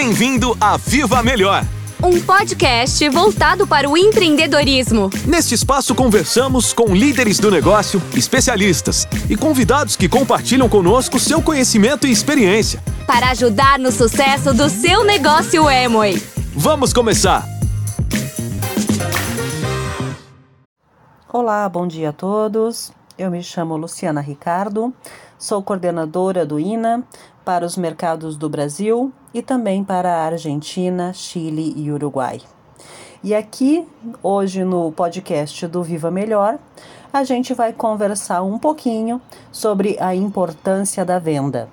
Bem-vindo a Viva Melhor. Um podcast voltado para o empreendedorismo. Neste espaço conversamos com líderes do negócio, especialistas e convidados que compartilham conosco seu conhecimento e experiência. Para ajudar no sucesso do seu negócio Emoi. Vamos começar! Olá, bom dia a todos. Eu me chamo Luciana Ricardo, sou coordenadora do INA para os mercados do Brasil e também para a Argentina, Chile e Uruguai. E aqui, hoje no podcast do Viva Melhor, a gente vai conversar um pouquinho sobre a importância da venda.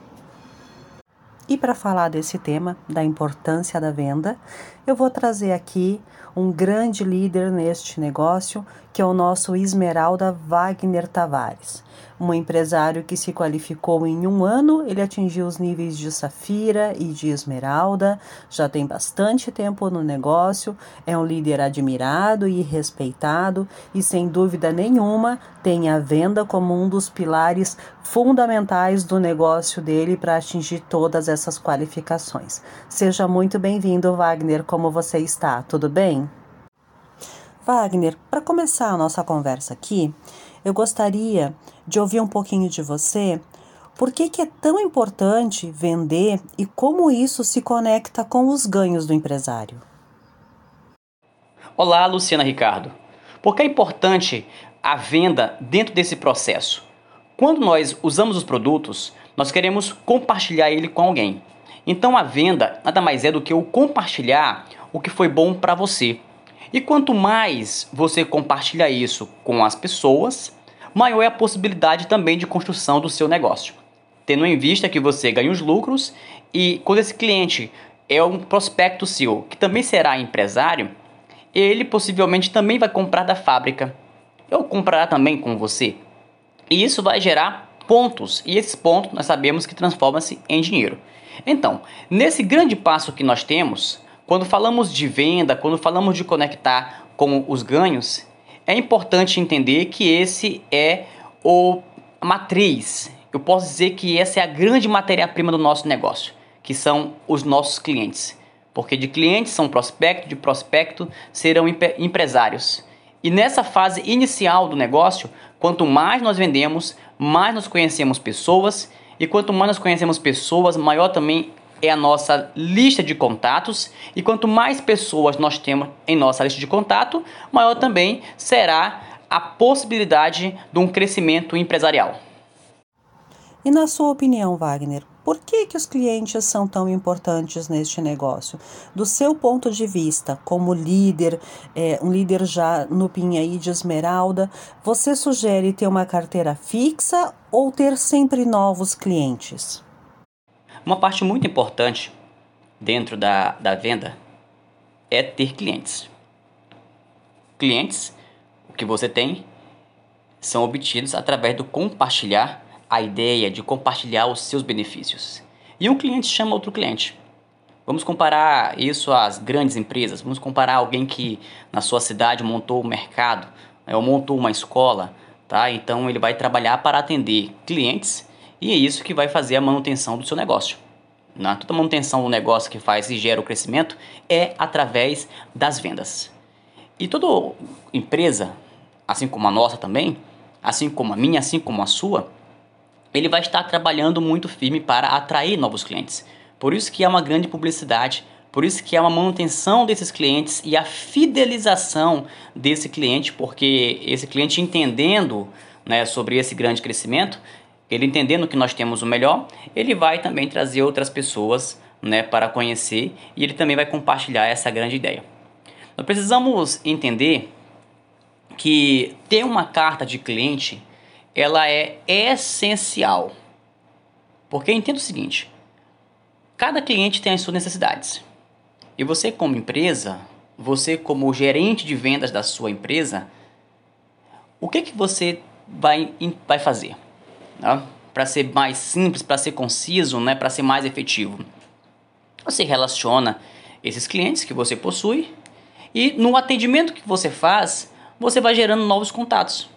E para falar desse tema, da importância da venda, eu vou trazer aqui um grande líder neste negócio, que é o nosso Esmeralda Wagner Tavares um empresário que se qualificou em um ano, ele atingiu os níveis de Safira e de Esmeralda, já tem bastante tempo no negócio, é um líder admirado e respeitado e, sem dúvida nenhuma, tem a venda como um dos pilares fundamentais do negócio dele para atingir todas essas qualificações. Seja muito bem-vindo, Wagner, como você está? Tudo bem? Wagner, para começar a nossa conversa aqui, eu gostaria de ouvir um pouquinho de você. Por que, que é tão importante vender e como isso se conecta com os ganhos do empresário? Olá, Luciana Ricardo. Por que é importante a venda dentro desse processo? Quando nós usamos os produtos, nós queremos compartilhar ele com alguém. Então a venda nada mais é do que o compartilhar o que foi bom para você. E quanto mais você compartilha isso com as pessoas, maior é a possibilidade também de construção do seu negócio. Tendo em vista que você ganha os lucros e quando esse cliente é um prospecto seu que também será empresário, ele possivelmente também vai comprar da fábrica ou comprará também com você. E isso vai gerar pontos, e esses pontos nós sabemos que transformam-se em dinheiro. Então, nesse grande passo que nós temos, quando falamos de venda, quando falamos de conectar com os ganhos, é importante entender que esse é o matriz. Eu posso dizer que essa é a grande matéria-prima do nosso negócio, que são os nossos clientes. Porque de clientes são prospecto, de prospecto serão empresários. E nessa fase inicial do negócio, quanto mais nós vendemos, mais nós conhecemos pessoas, e quanto mais nós conhecemos pessoas, maior também é a nossa lista de contatos e quanto mais pessoas nós temos em nossa lista de contato, maior também será a possibilidade de um crescimento empresarial. E na sua opinião, Wagner, por que, que os clientes são tão importantes neste negócio? Do seu ponto de vista, como líder, é, um líder já no Pinhaí de Esmeralda, você sugere ter uma carteira fixa ou ter sempre novos clientes? Uma parte muito importante dentro da, da venda é ter clientes. Clientes, o que você tem, são obtidos através do compartilhar a ideia, de compartilhar os seus benefícios. E um cliente chama outro cliente. Vamos comparar isso às grandes empresas. Vamos comparar alguém que na sua cidade montou um mercado, né, ou montou uma escola, tá? Então ele vai trabalhar para atender clientes e é isso que vai fazer a manutenção do seu negócio. Né? Toda manutenção do negócio que faz e gera o crescimento é através das vendas. E toda empresa, assim como a nossa também, assim como a minha, assim como a sua, ele vai estar trabalhando muito firme para atrair novos clientes. Por isso que é uma grande publicidade, por isso que é uma manutenção desses clientes e a fidelização desse cliente, porque esse cliente entendendo né, sobre esse grande crescimento, ele entendendo que nós temos o melhor, ele vai também trazer outras pessoas né, para conhecer e ele também vai compartilhar essa grande ideia. Nós precisamos entender que ter uma carta de cliente ela é essencial. Porque entenda o seguinte: cada cliente tem as suas necessidades. E você, como empresa, você, como gerente de vendas da sua empresa, o que, que você vai, vai fazer? né? para ser mais simples, para ser conciso, né? para ser mais efetivo. Você relaciona esses clientes que você possui e no atendimento que você faz, você vai gerando novos contatos.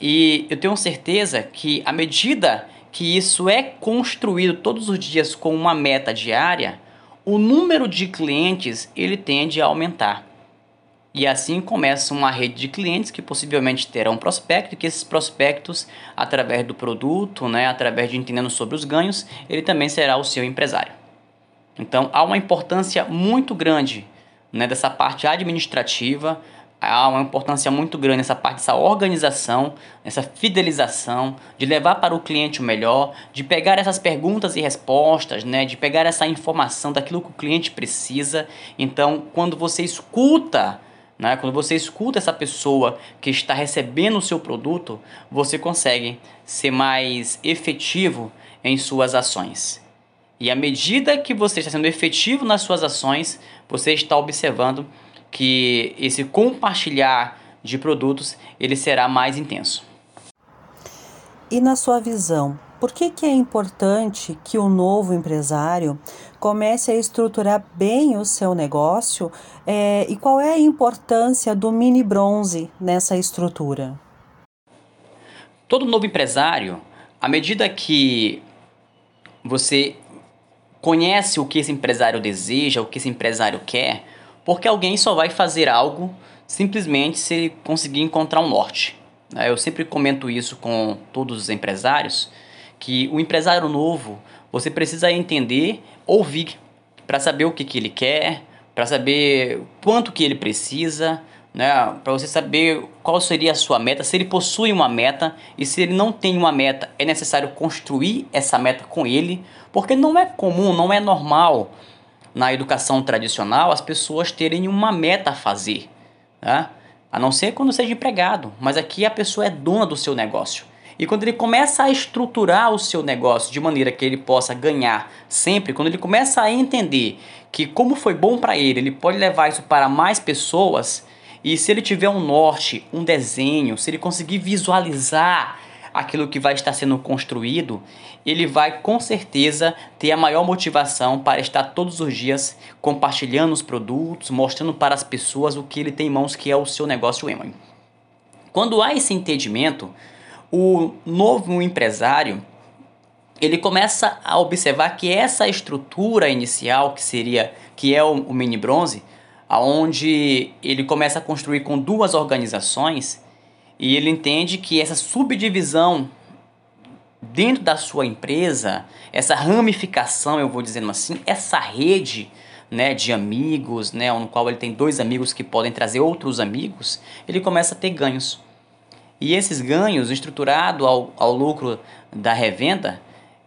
E eu tenho certeza que à medida que isso é construído todos os dias com uma meta diária, o número de clientes ele tende a aumentar. E assim começa uma rede de clientes que possivelmente terão prospecto, que esses prospectos, através do produto, né, através de entendendo sobre os ganhos, ele também será o seu empresário. Então há uma importância muito grande né, dessa parte administrativa, há uma importância muito grande nessa parte dessa organização, essa fidelização, de levar para o cliente o melhor, de pegar essas perguntas e respostas, né, de pegar essa informação daquilo que o cliente precisa. Então, quando você escuta, né, quando você escuta essa pessoa que está recebendo o seu produto, você consegue ser mais efetivo em suas ações. E à medida que você está sendo efetivo nas suas ações, você está observando que esse compartilhar de produtos ele será mais intenso. E na sua visão, por que, que é importante que o novo empresário comece a estruturar bem o seu negócio é, e qual é a importância do mini bronze nessa estrutura? Todo novo empresário, à medida que você conhece o que esse empresário deseja, o que esse empresário quer, porque alguém só vai fazer algo simplesmente se conseguir encontrar um norte. Né? Eu sempre comento isso com todos os empresários, que o empresário novo, você precisa entender, ouvir, para saber o que, que ele quer, para saber quanto que ele precisa, né? para você saber qual seria a sua meta, se ele possui uma meta e se ele não tem uma meta, é necessário construir essa meta com ele, porque não é comum, não é normal na educação tradicional as pessoas terem uma meta a fazer, né? a não ser quando seja empregado, mas aqui a pessoa é dona do seu negócio. E quando ele começa a estruturar o seu negócio de maneira que ele possa ganhar sempre, quando ele começa a entender que como foi bom para ele, ele pode levar isso para mais pessoas, e se ele tiver um norte, um desenho, se ele conseguir visualizar aquilo que vai estar sendo construído, ele vai com certeza ter a maior motivação para estar todos os dias compartilhando os produtos, mostrando para as pessoas o que ele tem em mãos, que é o seu negócio Emily. Quando há esse entendimento, o novo empresário ele começa a observar que essa estrutura inicial que seria que é o, o mini bronze, aonde ele começa a construir com duas organizações, e ele entende que essa subdivisão dentro da sua empresa, essa ramificação, eu vou dizendo assim, essa rede né, de amigos, né, no qual ele tem dois amigos que podem trazer outros amigos, ele começa a ter ganhos. E esses ganhos, estruturado ao, ao lucro da revenda,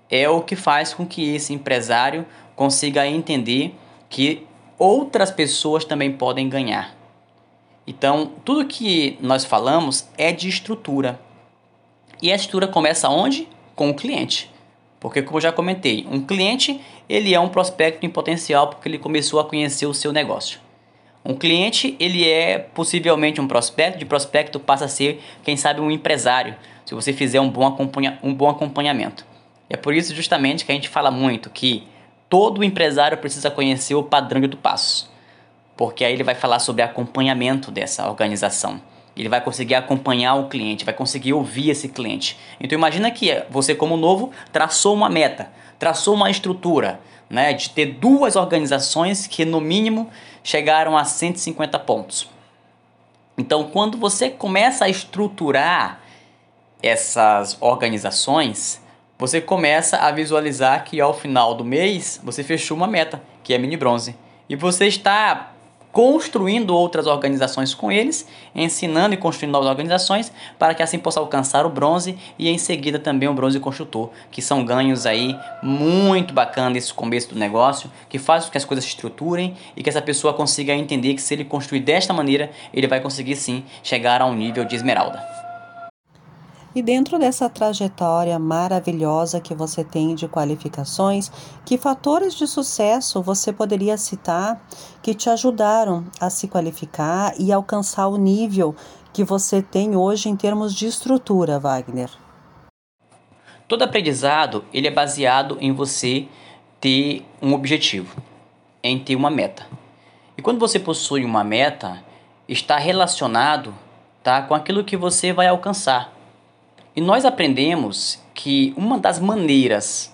é o que faz com que esse empresário consiga entender que outras pessoas também podem ganhar. Então, tudo que nós falamos é de estrutura. E a estrutura começa onde? Com o cliente. Porque como eu já comentei, um cliente, ele é um prospecto em potencial porque ele começou a conhecer o seu negócio. Um cliente, ele é possivelmente um prospecto, de prospecto passa a ser, quem sabe, um empresário, se você fizer um bom, acompanha, um bom acompanhamento. É por isso justamente que a gente fala muito que todo empresário precisa conhecer o padrão de passos porque aí ele vai falar sobre acompanhamento dessa organização. Ele vai conseguir acompanhar o cliente, vai conseguir ouvir esse cliente. Então imagina que você como novo traçou uma meta, traçou uma estrutura, né, de ter duas organizações que no mínimo chegaram a 150 pontos. Então quando você começa a estruturar essas organizações, você começa a visualizar que ao final do mês você fechou uma meta, que é mini bronze. E você está construindo outras organizações com eles, ensinando e construindo novas organizações para que assim possa alcançar o bronze e em seguida também o bronze construtor, que são ganhos aí muito bacanas nesse começo do negócio, que faz com que as coisas se estruturem e que essa pessoa consiga entender que se ele construir desta maneira, ele vai conseguir sim chegar a um nível de esmeralda. E dentro dessa trajetória maravilhosa que você tem de qualificações, que fatores de sucesso você poderia citar que te ajudaram a se qualificar e alcançar o nível que você tem hoje em termos de estrutura, Wagner? Todo aprendizado ele é baseado em você ter um objetivo, em ter uma meta. E quando você possui uma meta, está relacionado tá, com aquilo que você vai alcançar. E nós aprendemos que uma das maneiras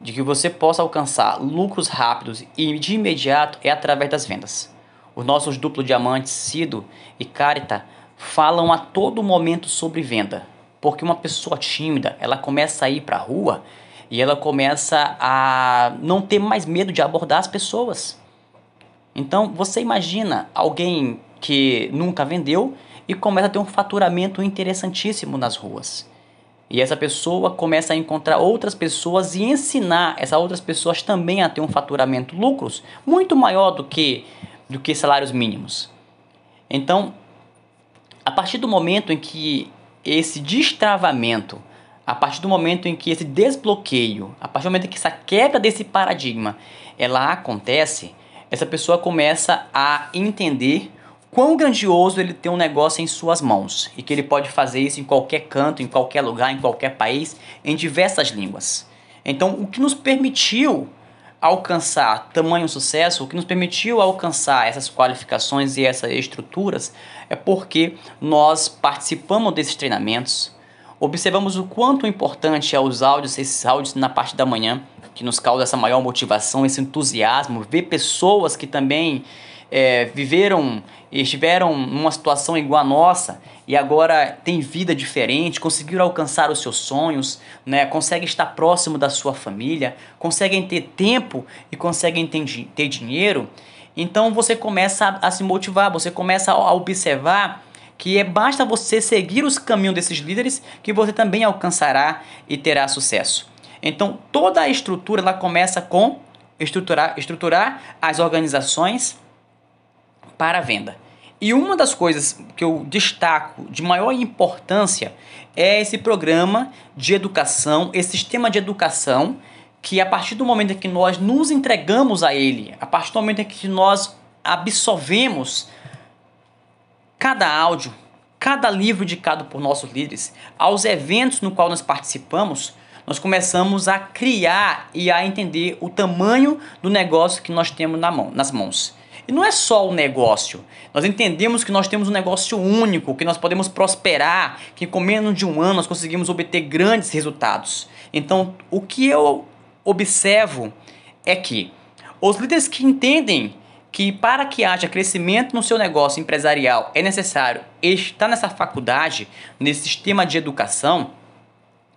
de que você possa alcançar lucros rápidos e de imediato é através das vendas. Os nossos duplo diamantes, Cido e Carita, falam a todo momento sobre venda, porque uma pessoa tímida, ela começa a ir para a rua e ela começa a não ter mais medo de abordar as pessoas. Então, você imagina alguém que nunca vendeu e começa a ter um faturamento interessantíssimo nas ruas. E essa pessoa começa a encontrar outras pessoas e ensinar essas outras pessoas também a ter um faturamento, lucros muito maior do que, do que salários mínimos. Então, a partir do momento em que esse destravamento, a partir do momento em que esse desbloqueio, a partir do momento em que essa quebra desse paradigma, ela acontece, essa pessoa começa a entender quão grandioso ele tem um negócio em suas mãos e que ele pode fazer isso em qualquer canto, em qualquer lugar, em qualquer país, em diversas línguas. Então, o que nos permitiu alcançar tamanho sucesso, o que nos permitiu alcançar essas qualificações e essas estruturas é porque nós participamos desses treinamentos, observamos o quanto importante é os áudios, esses áudios na parte da manhã, que nos causa essa maior motivação, esse entusiasmo, ver pessoas que também é, viveram estiveram numa situação igual a nossa e agora têm vida diferente, conseguiram alcançar os seus sonhos, né? conseguem estar próximo da sua família, conseguem ter tempo e conseguem ter, ter dinheiro, então você começa a, a se motivar, você começa a, a observar que é basta você seguir os caminhos desses líderes que você também alcançará e terá sucesso. Então toda a estrutura ela começa com estruturar, estruturar as organizações para a venda. E uma das coisas que eu destaco de maior importância é esse programa de educação, esse sistema de educação que a partir do momento em que nós nos entregamos a ele, a partir do momento em que nós absorvemos cada áudio, cada livro indicado por nossos líderes, aos eventos no qual nós participamos, nós começamos a criar e a entender o tamanho do negócio que nós temos na mão, nas mãos. E não é só o negócio. Nós entendemos que nós temos um negócio único, que nós podemos prosperar, que com menos de um ano nós conseguimos obter grandes resultados. Então, o que eu observo é que os líderes que entendem que para que haja crescimento no seu negócio empresarial é necessário estar nessa faculdade, nesse sistema de educação,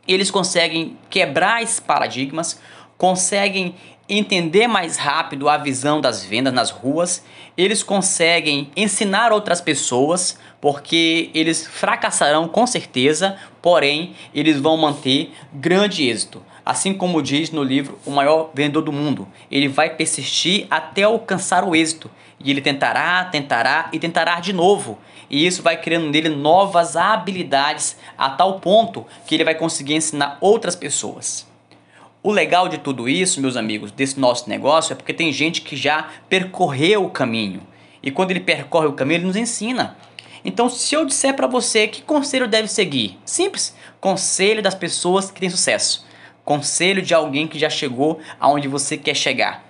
eles conseguem quebrar esses paradigmas, conseguem entender mais rápido a visão das vendas nas ruas, eles conseguem ensinar outras pessoas, porque eles fracassarão com certeza, porém eles vão manter grande êxito. Assim como diz no livro O Maior Vendedor do Mundo, ele vai persistir até alcançar o êxito. E ele tentará, tentará e tentará de novo. E isso vai criando nele novas habilidades a tal ponto que ele vai conseguir ensinar outras pessoas. O legal de tudo isso, meus amigos, desse nosso negócio é porque tem gente que já percorreu o caminho. E quando ele percorre o caminho, ele nos ensina. Então, se eu disser para você que conselho deve seguir, simples, conselho das pessoas que têm sucesso. Conselho de alguém que já chegou aonde você quer chegar.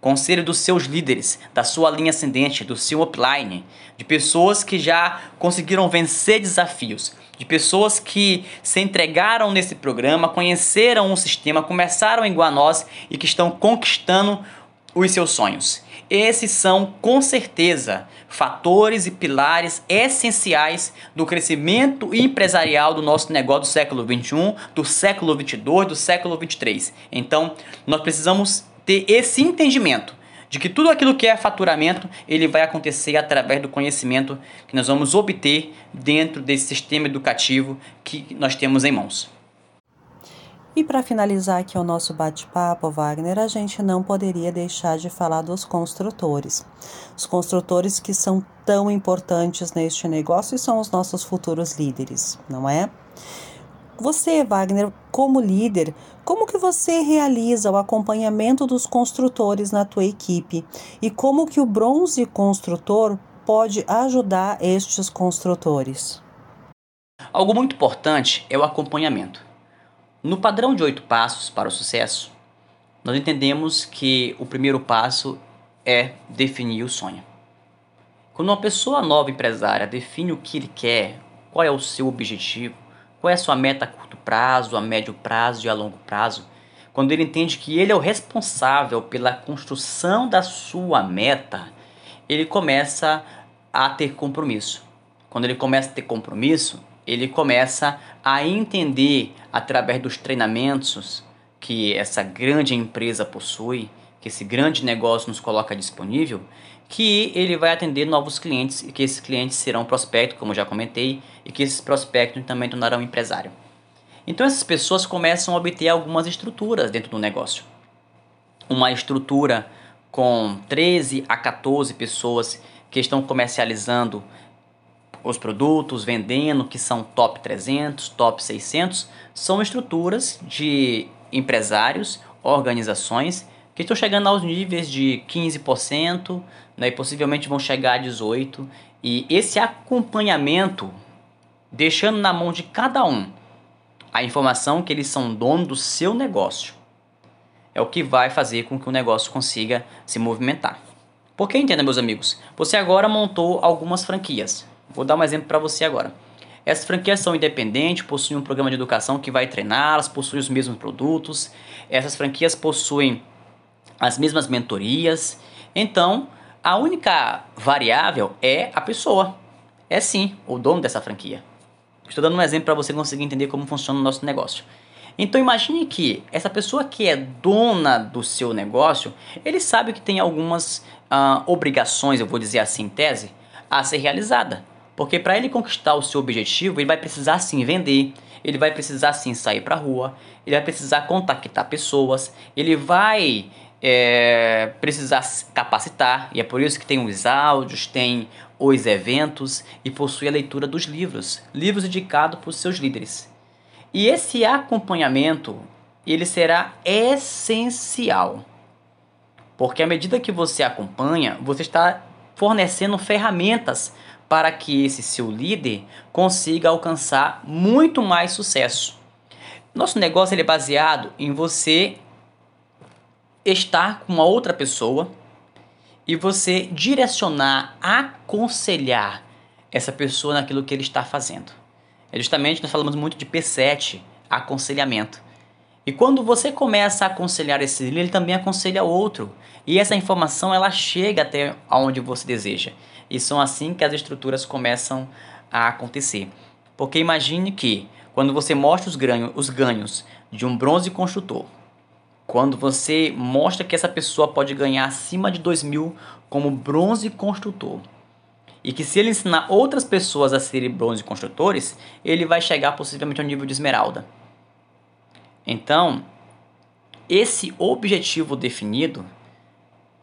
Conselho dos seus líderes, da sua linha ascendente, do seu upline, de pessoas que já conseguiram vencer desafios, de pessoas que se entregaram nesse programa, conheceram o sistema, começaram igual a nós e que estão conquistando os seus sonhos. Esses são, com certeza, fatores e pilares essenciais do crescimento empresarial do nosso negócio do século 21, do século 22, do século 23. Então, nós precisamos ter esse entendimento de que tudo aquilo que é faturamento, ele vai acontecer através do conhecimento que nós vamos obter dentro desse sistema educativo que nós temos em mãos. E para finalizar aqui o nosso bate-papo, Wagner, a gente não poderia deixar de falar dos construtores. Os construtores que são tão importantes neste negócio e são os nossos futuros líderes, não é? Você, Wagner, como líder, como que você realiza o acompanhamento dos construtores na tua equipe e como que o bronze construtor pode ajudar estes construtores? Algo muito importante é o acompanhamento. No padrão de oito passos para o sucesso, nós entendemos que o primeiro passo é definir o sonho. Quando uma pessoa nova empresária define o que ele quer, qual é o seu objetivo, qual é a sua meta a curto prazo, a médio prazo e a longo prazo, quando ele entende que ele é o responsável pela construção da sua meta, ele começa a ter compromisso. Quando ele começa a ter compromisso, ele começa a entender através dos treinamentos que essa grande empresa possui, que esse grande negócio nos coloca disponível, que ele vai atender novos clientes e que esses clientes serão prospectos, como já comentei, e que esses prospectos também tornarão empresário. Então essas pessoas começam a obter algumas estruturas dentro do negócio. Uma estrutura com 13 a 14 pessoas que estão comercializando os produtos, vendendo, que são top 300, top 600, são estruturas de empresários, organizações que estão chegando aos níveis de 15%, né, e possivelmente vão chegar a 18%. E esse acompanhamento, deixando na mão de cada um a informação que eles são dono do seu negócio é o que vai fazer com que o negócio consiga se movimentar. Porque entenda, meus amigos, você agora montou algumas franquias. Vou dar um exemplo para você agora. Essas franquias são independentes, possuem um programa de educação que vai treiná-las, possuem os mesmos produtos. Essas franquias possuem as mesmas mentorias. Então, a única variável é a pessoa. É sim o dono dessa franquia. Estou dando um exemplo para você conseguir entender como funciona o nosso negócio. Então imagine que essa pessoa que é dona do seu negócio, ele sabe que tem algumas uh, obrigações, eu vou dizer assim, em tese, a ser realizada. Porque para ele conquistar o seu objetivo, ele vai precisar sim vender, ele vai precisar sim sair para a rua, ele vai precisar contactar pessoas, ele vai é, precisar capacitar, e é por isso que tem os áudios, tem os eventos e possui a leitura dos livros, livros indicados por seus líderes. E esse acompanhamento, ele será essencial. Porque à medida que você acompanha, você está fornecendo ferramentas para que esse seu líder consiga alcançar muito mais sucesso. Nosso negócio ele é baseado em você estar com uma outra pessoa e você direcionar, aconselhar essa pessoa naquilo que ele está fazendo. É justamente nós falamos muito de P7, aconselhamento. E quando você começa a aconselhar esse líder, ele também aconselha outro. E essa informação ela chega até onde você deseja. E são assim que as estruturas começam a acontecer. Porque imagine que quando você mostra os ganhos, os ganhos de um bronze construtor, quando você mostra que essa pessoa pode ganhar acima de 2 mil como bronze construtor, e que se ele ensinar outras pessoas a serem bronze construtores, ele vai chegar possivelmente ao nível de esmeralda. Então, esse objetivo definido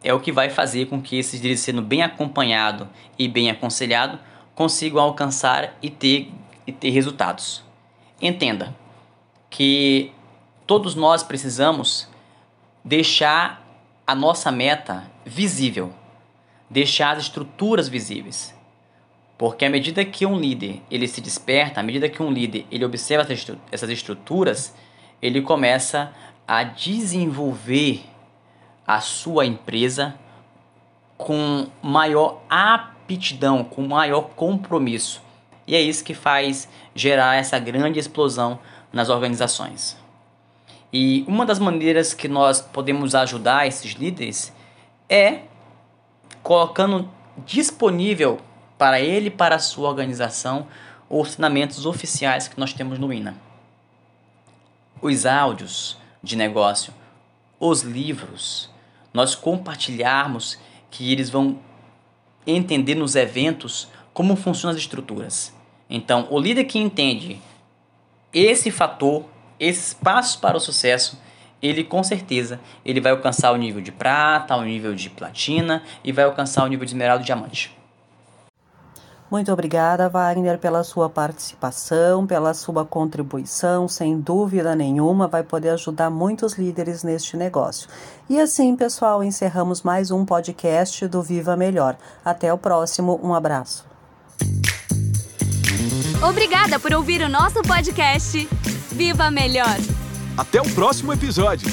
é o que vai fazer com que esses líderes, sendo bem acompanhado e bem aconselhado, consigam alcançar e ter, e ter resultados. Entenda que todos nós precisamos deixar a nossa meta visível, deixar as estruturas visíveis. Porque à medida que um líder ele se desperta, à medida que um líder ele observa essas estruturas, ele começa a desenvolver a sua empresa com maior aptidão, com maior compromisso. E é isso que faz gerar essa grande explosão nas organizações. E uma das maneiras que nós podemos ajudar esses líderes é colocando disponível para ele e para a sua organização os treinamentos oficiais que nós temos no INA. Os áudios de negócio, os livros, nós compartilharmos que eles vão entender nos eventos como funcionam as estruturas. Então, o líder que entende esse fator esses passos para o sucesso, ele com certeza ele vai alcançar o nível de prata, o nível de platina e vai alcançar o nível de esmeralda e diamante. Muito obrigada, Wagner, pela sua participação, pela sua contribuição. Sem dúvida nenhuma, vai poder ajudar muitos líderes neste negócio. E assim, pessoal, encerramos mais um podcast do Viva Melhor. Até o próximo. Um abraço. Obrigada por ouvir o nosso podcast. Viva Melhor! Até o próximo episódio!